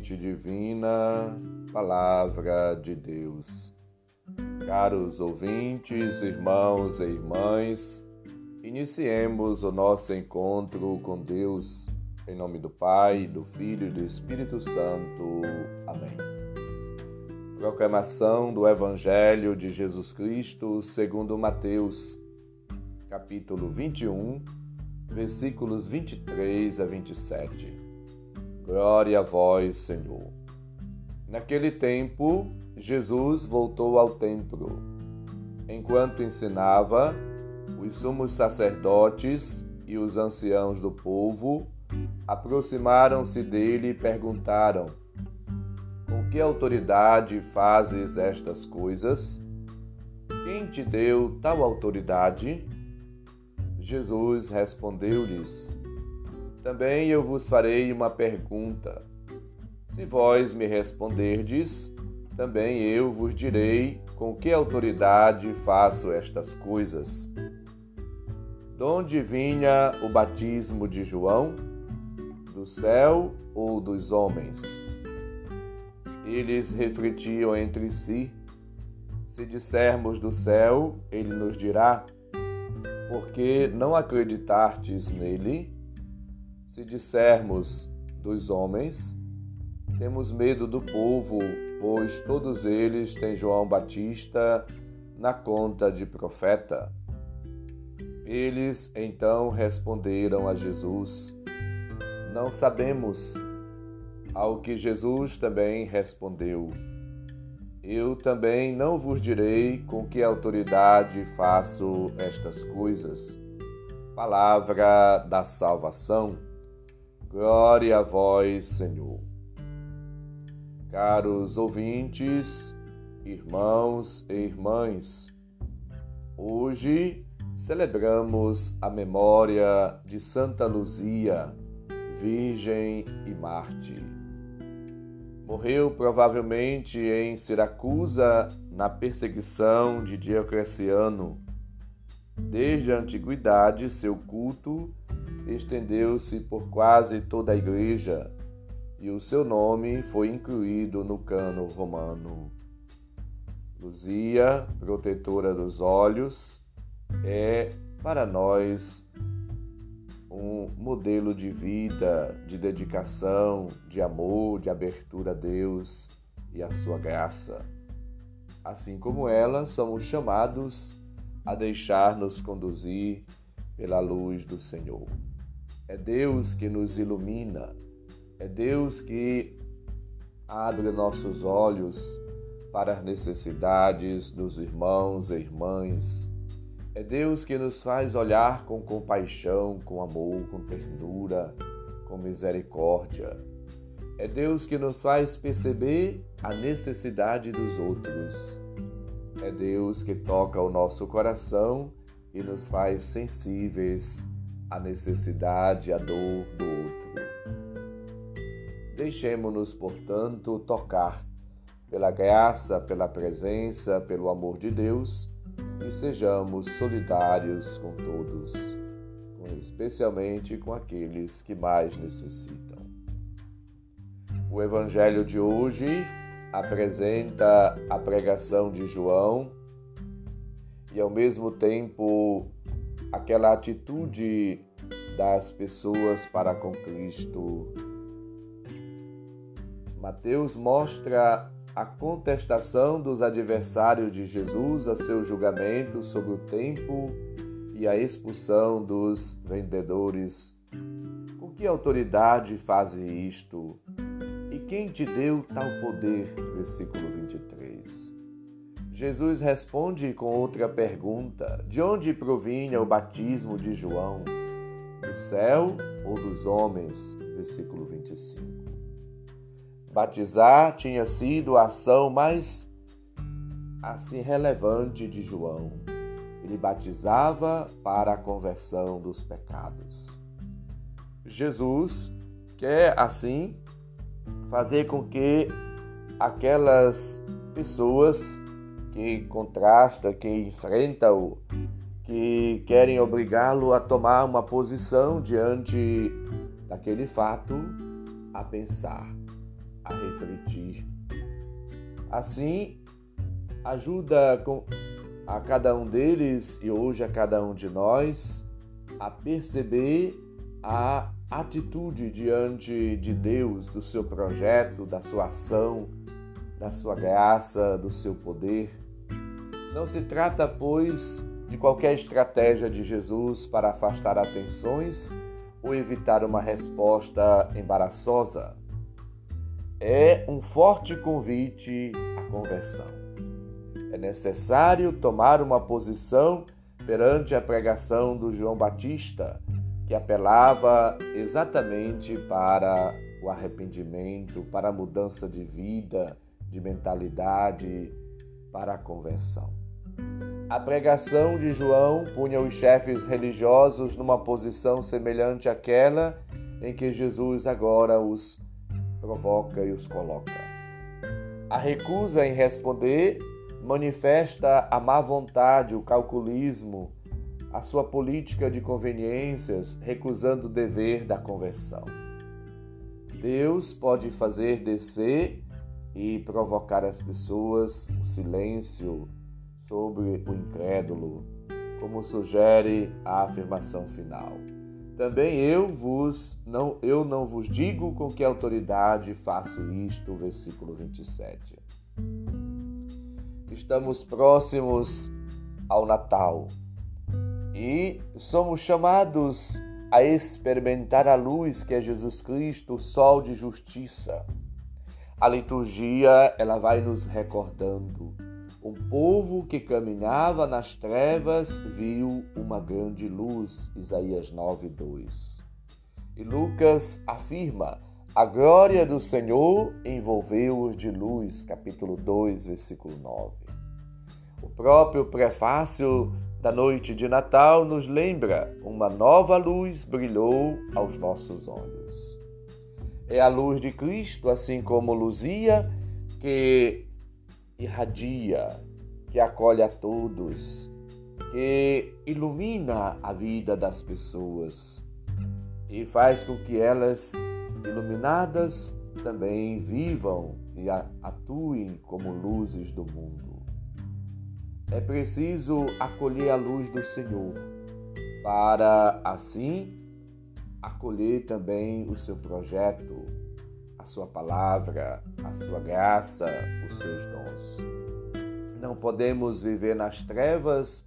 Divina, Palavra de Deus. Caros ouvintes, irmãos e irmãs, iniciemos o nosso encontro com Deus, em nome do Pai, do Filho e do Espírito Santo. Amém. Proclamação do Evangelho de Jesus Cristo segundo Mateus, capítulo 21, versículos 23 a 27. Glória a vós, Senhor. Naquele tempo, Jesus voltou ao templo. Enquanto ensinava, os sumos sacerdotes e os anciãos do povo aproximaram-se dele e perguntaram: Com que autoridade fazes estas coisas? Quem te deu tal autoridade? Jesus respondeu-lhes: Também eu vos farei uma pergunta. Se vós me responderdes, também eu vos direi com que autoridade faço estas coisas. De onde vinha o batismo de João? Do céu ou dos homens? Eles refletiam entre si. Se dissermos do céu, ele nos dirá: porque não acreditastes nele? Se dissermos dos homens, temos medo do povo, pois todos eles têm João Batista na conta de profeta. Eles então responderam a Jesus: Não sabemos. Ao que Jesus também respondeu: eu também não vos direi com que autoridade faço estas coisas. Palavra da salvação. Glória a vós, Senhor. Caros ouvintes, irmãos e irmãs, hoje celebramos a memória de Santa Luzia, Virgem e Mártir. Morreu provavelmente em Siracusa na perseguição de Diocleciano. Desde a antiguidade, seu culto estendeu-se por quase toda a igreja e o seu nome foi incluído no cano romano. Luzia, protetora dos olhos, é para nós um modelo de vida, de dedicação, de amor, de abertura a Deus e a sua graça. Assim como ela, somos chamados a deixar-nos conduzir pela luz do Senhor. É Deus que nos ilumina, é Deus que abre nossos olhos para as necessidades dos irmãos e irmãs é Deus que nos faz olhar com compaixão, com amor, com ternura, com misericórdia. É Deus que nos faz perceber a necessidade dos outros. É Deus que toca o nosso coração e nos faz sensíveis à necessidade, à dor do outro. Deixemos-nos, portanto, tocar pela graça, pela presença, pelo amor de Deus e sejamos solidários com todos, especialmente com aqueles que mais necessitam. O Evangelho de hoje apresenta a pregação de João e, ao mesmo tempo, aquela atitude das pessoas para com Cristo. Mateus mostra a contestação dos adversários de Jesus a seu julgamento sobre o tempo e a expulsão dos vendedores. Com que autoridade fazes isto? E quem te deu tal poder? Versículo 23. Jesus responde com outra pergunta: De onde provinha o batismo de João? Do céu ou dos homens? Versículo 25. Batizar tinha sido a ação mais assim relevante de João. Ele batizava para a conversão dos pecados. Jesus quer assim fazer com que aquelas pessoas que contrastam, que enfrentam, que querem obrigá-lo a tomar uma posição diante daquele fato, a pensar a refletir. Assim, ajuda a cada um deles e hoje a cada um de nós a perceber a atitude diante de Deus, do seu projeto, da sua ação, da sua graça, do seu poder. Não se trata, pois, de qualquer estratégia de Jesus para afastar atenções ou evitar uma resposta embaraçosa. É um forte convite à conversão. É necessário tomar uma posição perante a pregação do João Batista, que apelava exatamente para o arrependimento, para a mudança de vida, de mentalidade, para a conversão. A pregação de João punha os chefes religiosos numa posição semelhante àquela em que Jesus agora os provoca e os coloca. A recusa em responder manifesta a má vontade, o calculismo, a sua política de conveniências, recusando o dever da conversão. Deus pode fazer descer e provocar as pessoas o silêncio sobre o incrédulo, como sugere a afirmação final. Também eu vos não eu não vos digo com que autoridade faço isto, versículo 27. Estamos próximos ao Natal e somos chamados a experimentar a luz que é Jesus Cristo, o sol de justiça. A liturgia, ela vai nos recordando. Um povo que caminhava nas trevas viu uma grande luz, Isaías 9:2. E Lucas afirma: a glória do Senhor envolveu-os de luz, capítulo 2, versículo 9. O próprio prefácio da noite de Natal nos lembra: uma nova luz brilhou aos nossos olhos. É a luz de Cristo, assim como luzia, que irradia, que acolhe a todos, que ilumina a vida das pessoas e faz com que elas, iluminadas, também vivam e atuem como luzes do mundo. É preciso acolher a luz do Senhor, para assim acolher também o seu projeto, a sua palavra, a sua graça, os seus dons. Não podemos viver nas trevas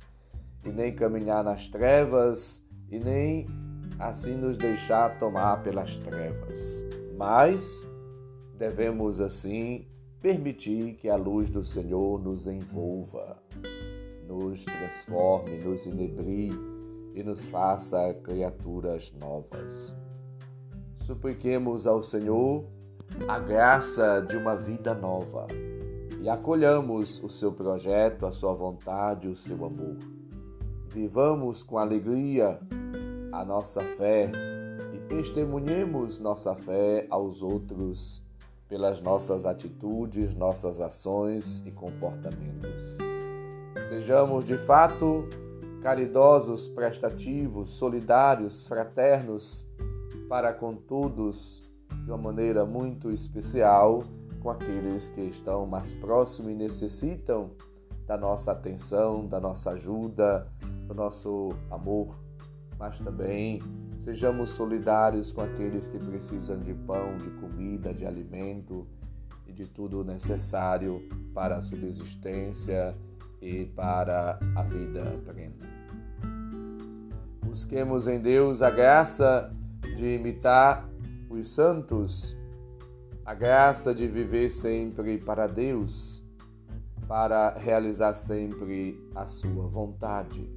e nem caminhar nas trevas e nem assim nos deixar tomar pelas trevas. Mas devemos assim permitir que a luz do Senhor nos envolva, nos transforme, nos inebrie e nos faça criaturas novas. Supliquemos ao Senhor a graça de uma vida nova e acolhamos o seu projeto, a sua vontade, o seu amor. Vivamos com alegria a nossa fé e testemunhemos nossa fé aos outros pelas nossas atitudes, nossas ações e comportamentos. Sejamos de fato caridosos, prestativos, solidários, fraternos para com todos de uma maneira muito especial com aqueles que estão mais próximos e necessitam da nossa atenção, da nossa ajuda, do nosso amor, mas também sejamos solidários com aqueles que precisam de pão, de comida, de alimento e de tudo necessário para a subsistência e para a vida plena. Busquemos em Deus a graça de imitar os santos, a graça de viver sempre para Deus, para realizar sempre a sua vontade.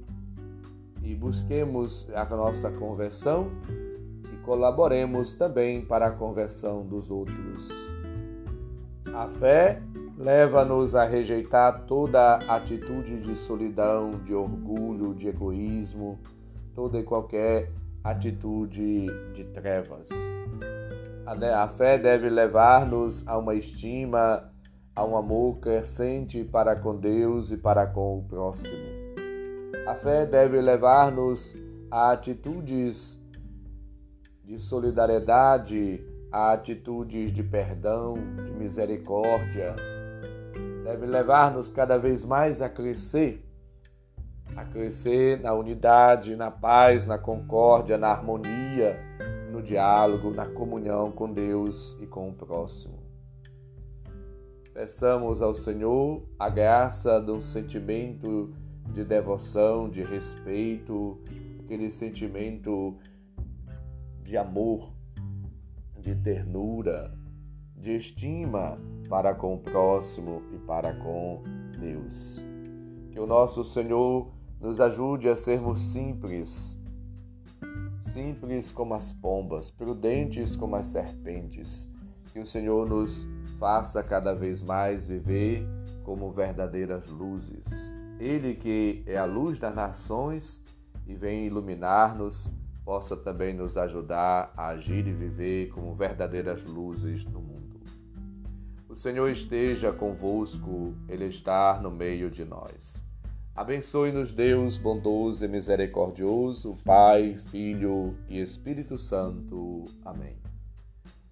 E busquemos a nossa conversão e colaboremos também para a conversão dos outros. A fé leva-nos a rejeitar toda atitude de solidão, de orgulho, de egoísmo, toda e qualquer atitude de trevas. A fé deve levar-nos a uma estima, a um amor crescente para com Deus e para com o próximo. A fé deve levar-nos a atitudes de solidariedade, a atitudes de perdão, de misericórdia, deve levar-nos cada vez mais a crescer, a crescer na unidade, na paz, na concórdia, na harmonia, no diálogo, na comunhão com Deus e com o próximo. Peçamos ao Senhor a graça de um sentimento de devoção, de respeito, aquele sentimento de amor, de ternura, de estima para com o próximo e para com Deus. Que o nosso Senhor nos ajude a sermos simples, simples como as pombas, prudentes como as serpentes. Que o Senhor nos faça cada vez mais viver como verdadeiras luzes. Ele que é a luz das nações e vem iluminar-nos, possa também nos ajudar a agir e viver como verdadeiras luzes no mundo. O Senhor esteja convosco, Ele está no meio de nós. Abençoe-nos, Deus bondoso e misericordioso, Pai, Filho e Espírito Santo. Amém.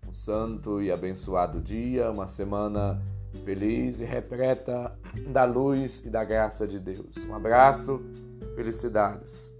Um santo e abençoado dia, uma semana feliz e repleta da luz e da graça de Deus. Um abraço, felicidades.